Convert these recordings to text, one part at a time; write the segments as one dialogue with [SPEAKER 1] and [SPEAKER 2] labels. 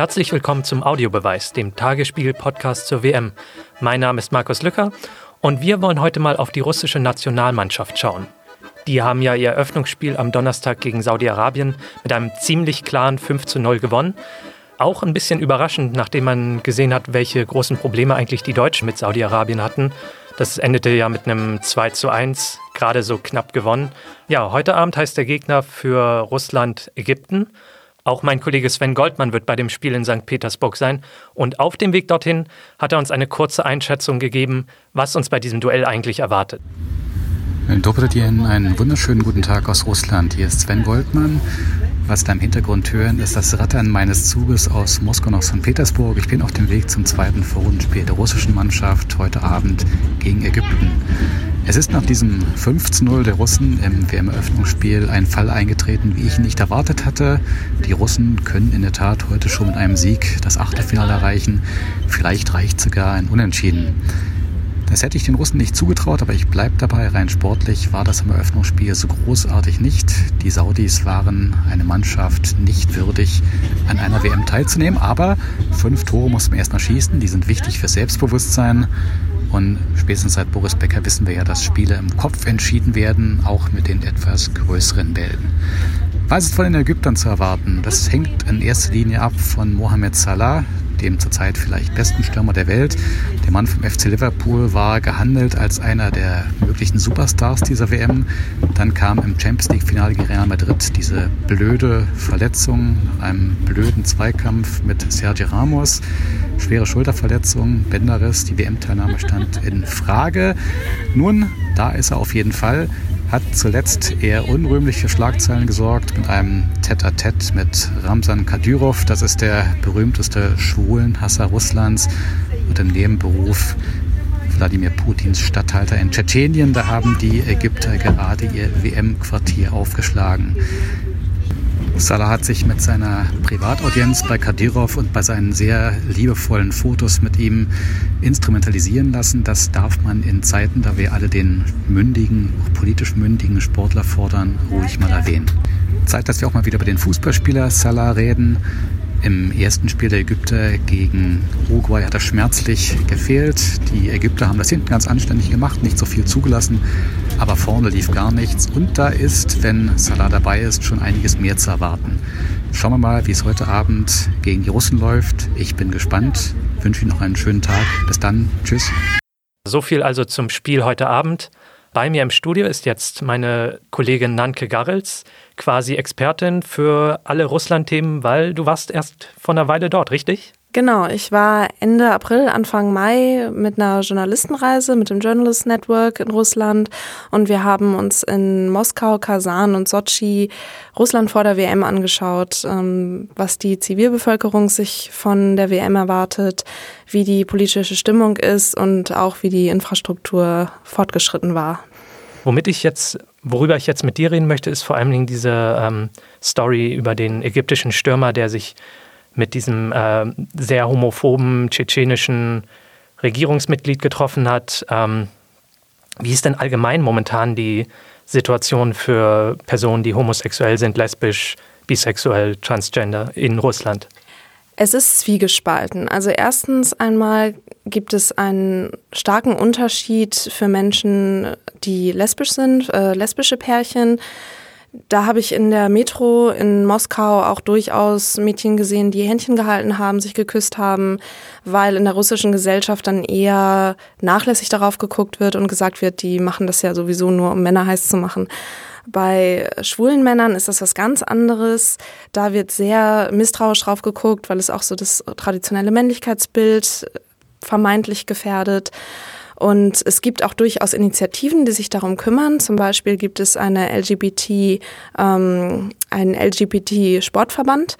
[SPEAKER 1] Herzlich willkommen zum Audiobeweis, dem Tagesspiegel-Podcast zur WM. Mein Name ist Markus Lücker und wir wollen heute mal auf die russische Nationalmannschaft schauen. Die haben ja ihr Eröffnungsspiel am Donnerstag gegen Saudi-Arabien mit einem ziemlich klaren 5 zu 0 gewonnen. Auch ein bisschen überraschend, nachdem man gesehen hat, welche großen Probleme eigentlich die Deutschen mit Saudi-Arabien hatten. Das endete ja mit einem 2 zu 1, gerade so knapp gewonnen. Ja, heute Abend heißt der Gegner für Russland Ägypten. Auch mein Kollege Sven Goldmann wird bei dem Spiel in St. Petersburg sein. Und auf dem Weg dorthin hat er uns eine kurze Einschätzung gegeben, was uns bei diesem Duell eigentlich erwartet.
[SPEAKER 2] Dobrodien, einen wunderschönen guten Tag aus Russland. Hier ist Sven Goldmann. Was da im Hintergrund hören, ist das Rattern meines Zuges aus Moskau nach St. Petersburg. Ich bin auf dem Weg zum zweiten Vorrundenspiel der russischen Mannschaft heute Abend gegen Ägypten. Es ist nach diesem 5-0 der Russen im WM-Eröffnungsspiel ein Fall eingetreten, wie ich ihn nicht erwartet hatte. Die Russen können in der Tat heute schon mit einem Sieg das Achtelfinale erreichen. Vielleicht reicht sogar ein Unentschieden. Das hätte ich den Russen nicht zugetraut, aber ich bleibe dabei. Rein sportlich war das im Eröffnungsspiel so großartig nicht. Die Saudis waren eine Mannschaft nicht würdig, an einer WM teilzunehmen. Aber fünf Tore mussten wir erstmal schießen. Die sind wichtig für Selbstbewusstsein. Und spätestens seit Boris Becker wissen wir ja, dass Spiele im Kopf entschieden werden, auch mit den etwas größeren Bällen. Was ist von den Ägyptern zu erwarten? Das hängt in erster Linie ab von Mohamed Salah, dem zurzeit vielleicht besten Stürmer der Welt. Der Mann vom FC Liverpool war gehandelt als einer der möglichen Superstars dieser WM. Dann kam im Champions League-Finale gegen Real Madrid diese blöde Verletzung nach einem blöden Zweikampf mit Sergio Ramos. Schwere Schulterverletzung, Bänderriss, die WM-Teilnahme stand in Frage. Nun, da ist er auf jeden Fall hat zuletzt eher unrühmlich für Schlagzeilen gesorgt mit einem Tête-à-Tête mit Ramsan Kadyrov. Das ist der berühmteste Schwulenhasser Russlands und im Nebenberuf Wladimir Putins Statthalter in Tschetschenien. Da haben die Ägypter gerade ihr WM-Quartier aufgeschlagen. Salah hat sich mit seiner Privataudienz bei Kadyrov und bei seinen sehr liebevollen Fotos mit ihm instrumentalisieren lassen. Das darf man in Zeiten, da wir alle den mündigen, politisch mündigen Sportler fordern, ruhig mal erwähnen. Zeit, dass wir auch mal wieder über den Fußballspieler Salah reden. Im ersten Spiel der Ägypter gegen Uruguay hat er schmerzlich gefehlt. Die Ägypter haben das hinten ganz anständig gemacht, nicht so viel zugelassen, aber vorne lief gar nichts. Und da ist, wenn Salah dabei ist, schon einiges mehr zu erwarten. Schauen wir mal, wie es heute Abend gegen die Russen läuft. Ich bin gespannt. Wünsche Ihnen noch einen schönen Tag. Bis dann. Tschüss.
[SPEAKER 1] So viel also zum Spiel heute Abend. Bei mir im Studio ist jetzt meine Kollegin Nanke Garrels, quasi Expertin für alle Russland-Themen, weil du warst erst vor einer Weile dort, richtig?
[SPEAKER 3] Genau, ich war Ende April, Anfang Mai mit einer Journalistenreise mit dem Journalist Network in Russland und wir haben uns in Moskau, Kasan und Sochi Russland vor der WM angeschaut, ähm, was die Zivilbevölkerung sich von der WM erwartet, wie die politische Stimmung ist und auch wie die Infrastruktur fortgeschritten war.
[SPEAKER 1] Womit ich jetzt, worüber ich jetzt mit dir reden möchte, ist vor allen Dingen diese ähm, Story über den ägyptischen Stürmer, der sich mit diesem äh, sehr homophoben tschetschenischen Regierungsmitglied getroffen hat. Ähm, wie ist denn allgemein momentan die Situation für Personen, die homosexuell sind, lesbisch, bisexuell, transgender in Russland?
[SPEAKER 3] Es ist zwiegespalten. Also erstens einmal gibt es einen starken Unterschied für Menschen, die lesbisch sind, äh, lesbische Pärchen da habe ich in der Metro in Moskau auch durchaus Mädchen gesehen, die Händchen gehalten haben, sich geküsst haben, weil in der russischen Gesellschaft dann eher nachlässig darauf geguckt wird und gesagt wird, die machen das ja sowieso nur, um Männer heiß zu machen. Bei schwulen Männern ist das was ganz anderes. Da wird sehr misstrauisch drauf geguckt, weil es auch so das traditionelle Männlichkeitsbild vermeintlich gefährdet. Und es gibt auch durchaus Initiativen, die sich darum kümmern. Zum Beispiel gibt es eine LGBT, ähm, einen LGBT-Sportverband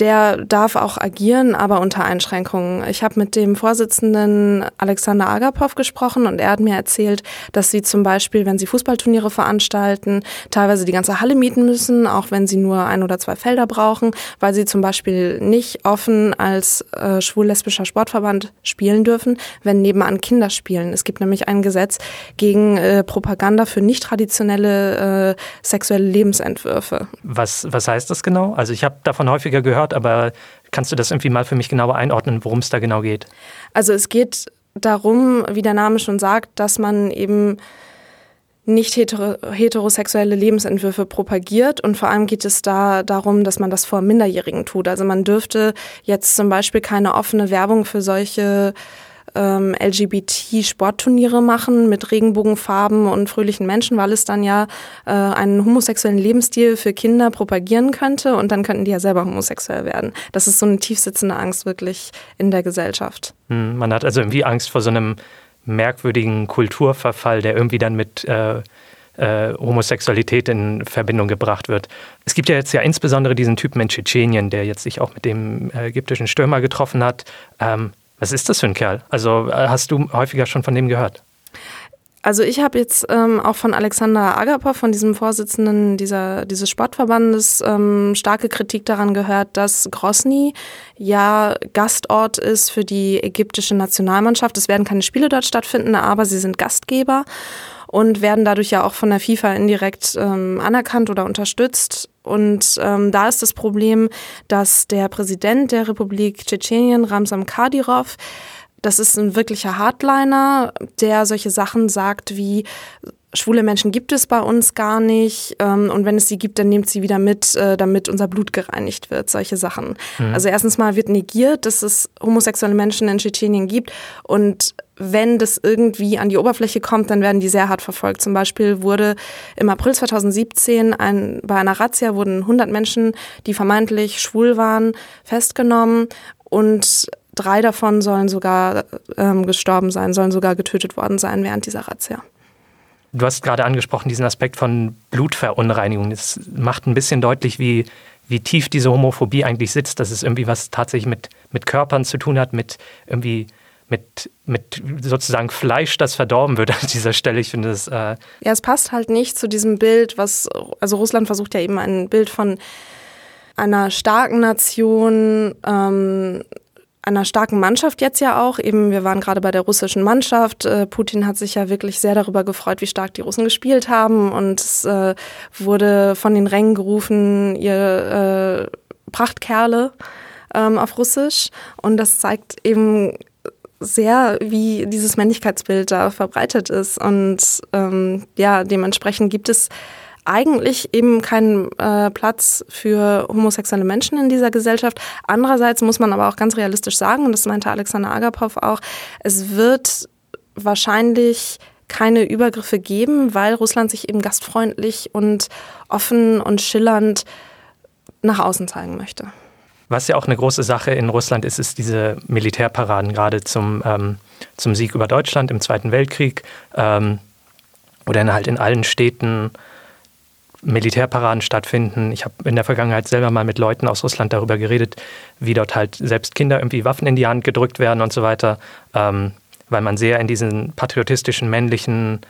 [SPEAKER 3] der darf auch agieren, aber unter Einschränkungen. Ich habe mit dem Vorsitzenden Alexander Agapov gesprochen und er hat mir erzählt, dass sie zum Beispiel, wenn sie Fußballturniere veranstalten, teilweise die ganze Halle mieten müssen, auch wenn sie nur ein oder zwei Felder brauchen, weil sie zum Beispiel nicht offen als äh, schwul-lesbischer Sportverband spielen dürfen, wenn nebenan Kinder spielen. Es gibt nämlich ein Gesetz gegen äh, Propaganda für nicht traditionelle äh, sexuelle Lebensentwürfe.
[SPEAKER 1] Was, was heißt das genau? Also ich habe davon häufiger gehört, gehört, aber Kannst du das irgendwie mal für mich genauer einordnen, worum es da genau geht?
[SPEAKER 3] Also es geht darum, wie der Name schon sagt, dass man eben nicht heterosexuelle Lebensentwürfe propagiert und vor allem geht es da darum, dass man das vor Minderjährigen tut. Also man dürfte jetzt zum Beispiel keine offene Werbung für solche ähm, LGBT-Sportturniere machen mit Regenbogenfarben und fröhlichen Menschen, weil es dann ja äh, einen homosexuellen Lebensstil für Kinder propagieren könnte und dann könnten die ja selber homosexuell werden. Das ist so eine tiefsitzende Angst wirklich in der Gesellschaft.
[SPEAKER 1] Hm, man hat also irgendwie Angst vor so einem merkwürdigen Kulturverfall, der irgendwie dann mit äh, äh, Homosexualität in Verbindung gebracht wird. Es gibt ja jetzt ja insbesondere diesen Typen in Tschetschenien, der jetzt sich auch mit dem äh, ägyptischen Stürmer getroffen hat. Ähm, was ist das für ein Kerl? Also äh, hast du häufiger schon von dem gehört?
[SPEAKER 3] Also ich habe jetzt ähm, auch von Alexander Agapov, von diesem Vorsitzenden dieser, dieses Sportverbandes, ähm, starke Kritik daran gehört, dass Grosny ja Gastort ist für die ägyptische Nationalmannschaft. Es werden keine Spiele dort stattfinden, aber sie sind Gastgeber und werden dadurch ja auch von der FIFA indirekt ähm, anerkannt oder unterstützt. Und ähm, da ist das Problem, dass der Präsident der Republik Tschetschenien, Ramsam Kadyrov, das ist ein wirklicher Hardliner, der solche Sachen sagt wie, schwule Menschen gibt es bei uns gar nicht ähm, und wenn es sie gibt, dann nehmt sie wieder mit, äh, damit unser Blut gereinigt wird, solche Sachen. Mhm. Also erstens mal wird negiert, dass es homosexuelle Menschen in Tschetschenien gibt und wenn das irgendwie an die Oberfläche kommt, dann werden die sehr hart verfolgt. Zum Beispiel wurde im April 2017 ein, bei einer Razzia wurden 100 Menschen, die vermeintlich schwul waren, festgenommen und drei davon sollen sogar ähm, gestorben sein, sollen sogar getötet worden sein während dieser Razzia.
[SPEAKER 1] Du hast gerade angesprochen, diesen Aspekt von Blutverunreinigung. Das macht ein bisschen deutlich, wie, wie tief diese Homophobie eigentlich sitzt, dass es irgendwie was tatsächlich mit, mit Körpern zu tun hat, mit irgendwie mit, mit sozusagen Fleisch, das verdorben wird an dieser Stelle. Ich finde es. Äh
[SPEAKER 3] ja, es passt halt nicht zu diesem Bild, was, also Russland versucht ja eben ein Bild von einer starken Nation, ähm, einer starken Mannschaft jetzt ja auch. Eben, wir waren gerade bei der russischen Mannschaft. Äh, Putin hat sich ja wirklich sehr darüber gefreut, wie stark die Russen gespielt haben. Und es äh, wurde von den Rängen gerufen, ihr äh, Prachtkerle ähm, auf Russisch. Und das zeigt eben sehr, wie dieses Männlichkeitsbild da verbreitet ist. Und ähm, ja, dementsprechend gibt es eigentlich eben keinen äh, Platz für homosexuelle Menschen in dieser Gesellschaft. Andererseits muss man aber auch ganz realistisch sagen, und das meinte Alexander Agapov auch, es wird wahrscheinlich keine Übergriffe geben, weil Russland sich eben gastfreundlich und offen und schillernd nach außen zeigen möchte.
[SPEAKER 1] Was ja auch eine große Sache in Russland ist, ist diese Militärparaden, gerade zum, ähm, zum Sieg über Deutschland im Zweiten Weltkrieg ähm, oder halt in allen Städten Militärparaden stattfinden. Ich habe in der Vergangenheit selber mal mit Leuten aus Russland darüber geredet, wie dort halt selbst Kinder irgendwie Waffen in die Hand gedrückt werden und so weiter, ähm, weil man sehr in diesen patriotistischen männlichen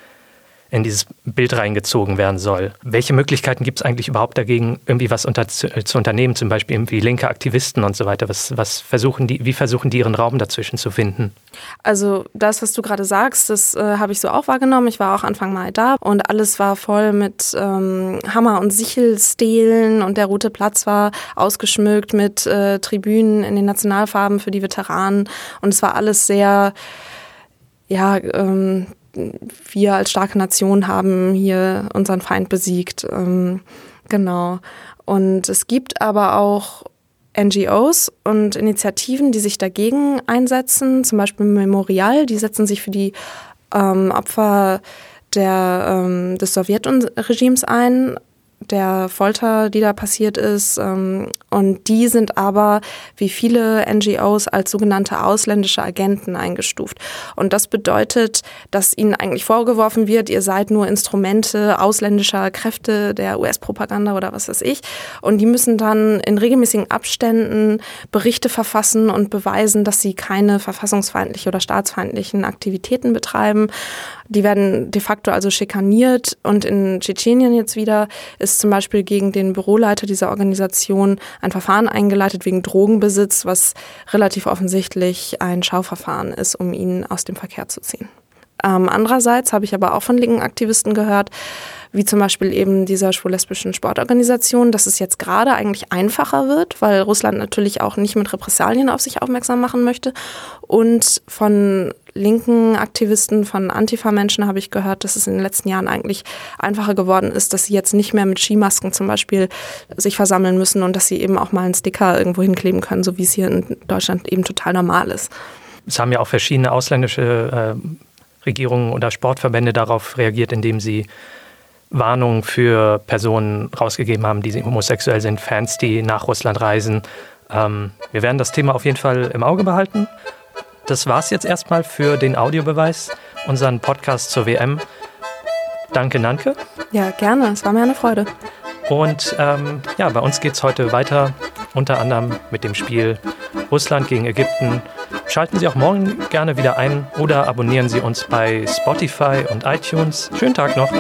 [SPEAKER 1] in dieses Bild reingezogen werden soll. Welche Möglichkeiten gibt es eigentlich überhaupt dagegen, irgendwie was unter, zu, zu, unternehmen, zum Beispiel irgendwie linke Aktivisten und so weiter? Was, was versuchen die, wie versuchen die ihren Raum dazwischen zu finden?
[SPEAKER 3] Also das, was du gerade sagst, das äh, habe ich so auch wahrgenommen. Ich war auch Anfang Mai da und alles war voll mit ähm, Hammer- und Sichelstelen und der Rote Platz war ausgeschmückt mit äh, Tribünen in den Nationalfarben für die Veteranen und es war alles sehr ja, ähm, wir als starke Nation haben hier unseren Feind besiegt. Ähm, genau. Und es gibt aber auch NGOs und Initiativen, die sich dagegen einsetzen, zum Beispiel Memorial, die setzen sich für die ähm, Opfer der, ähm, des Sowjetregimes ein der Folter, die da passiert ist. Ähm, und die sind aber, wie viele NGOs, als sogenannte ausländische Agenten eingestuft. Und das bedeutet, dass ihnen eigentlich vorgeworfen wird, ihr seid nur Instrumente ausländischer Kräfte der US-Propaganda oder was weiß ich. Und die müssen dann in regelmäßigen Abständen Berichte verfassen und beweisen, dass sie keine verfassungsfeindliche oder staatsfeindlichen Aktivitäten betreiben. Die werden de facto also schikaniert. Und in Tschetschenien jetzt wieder ist zum Beispiel gegen den Büroleiter dieser Organisation ein Verfahren eingeleitet wegen Drogenbesitz, was relativ offensichtlich ein Schauverfahren ist, um ihn aus dem Verkehr zu ziehen. Ähm, andererseits habe ich aber auch von linken Aktivisten gehört, wie zum Beispiel eben dieser schwul-lesbischen Sportorganisation, dass es jetzt gerade eigentlich einfacher wird, weil Russland natürlich auch nicht mit Repressalien auf sich aufmerksam machen möchte. Und von linken Aktivisten, von Antifa-Menschen habe ich gehört, dass es in den letzten Jahren eigentlich einfacher geworden ist, dass sie jetzt nicht mehr mit Skimasken zum Beispiel sich versammeln müssen und dass sie eben auch mal einen Sticker irgendwo hinkleben können, so wie es hier in Deutschland eben total normal ist.
[SPEAKER 1] Es haben ja auch verschiedene ausländische äh, Regierungen oder Sportverbände darauf reagiert, indem sie Warnungen für Personen rausgegeben haben, die homosexuell sind, Fans, die nach Russland reisen. Ähm, wir werden das Thema auf jeden Fall im Auge behalten. Das war es jetzt erstmal für den Audiobeweis, unseren Podcast zur WM. Danke, Nanke.
[SPEAKER 3] Ja, gerne. Es war mir eine Freude.
[SPEAKER 1] Und ähm, ja, bei uns geht es heute weiter, unter anderem mit dem Spiel Russland gegen Ägypten. Schalten Sie auch morgen gerne wieder ein oder abonnieren Sie uns bei Spotify und iTunes. Schönen Tag noch.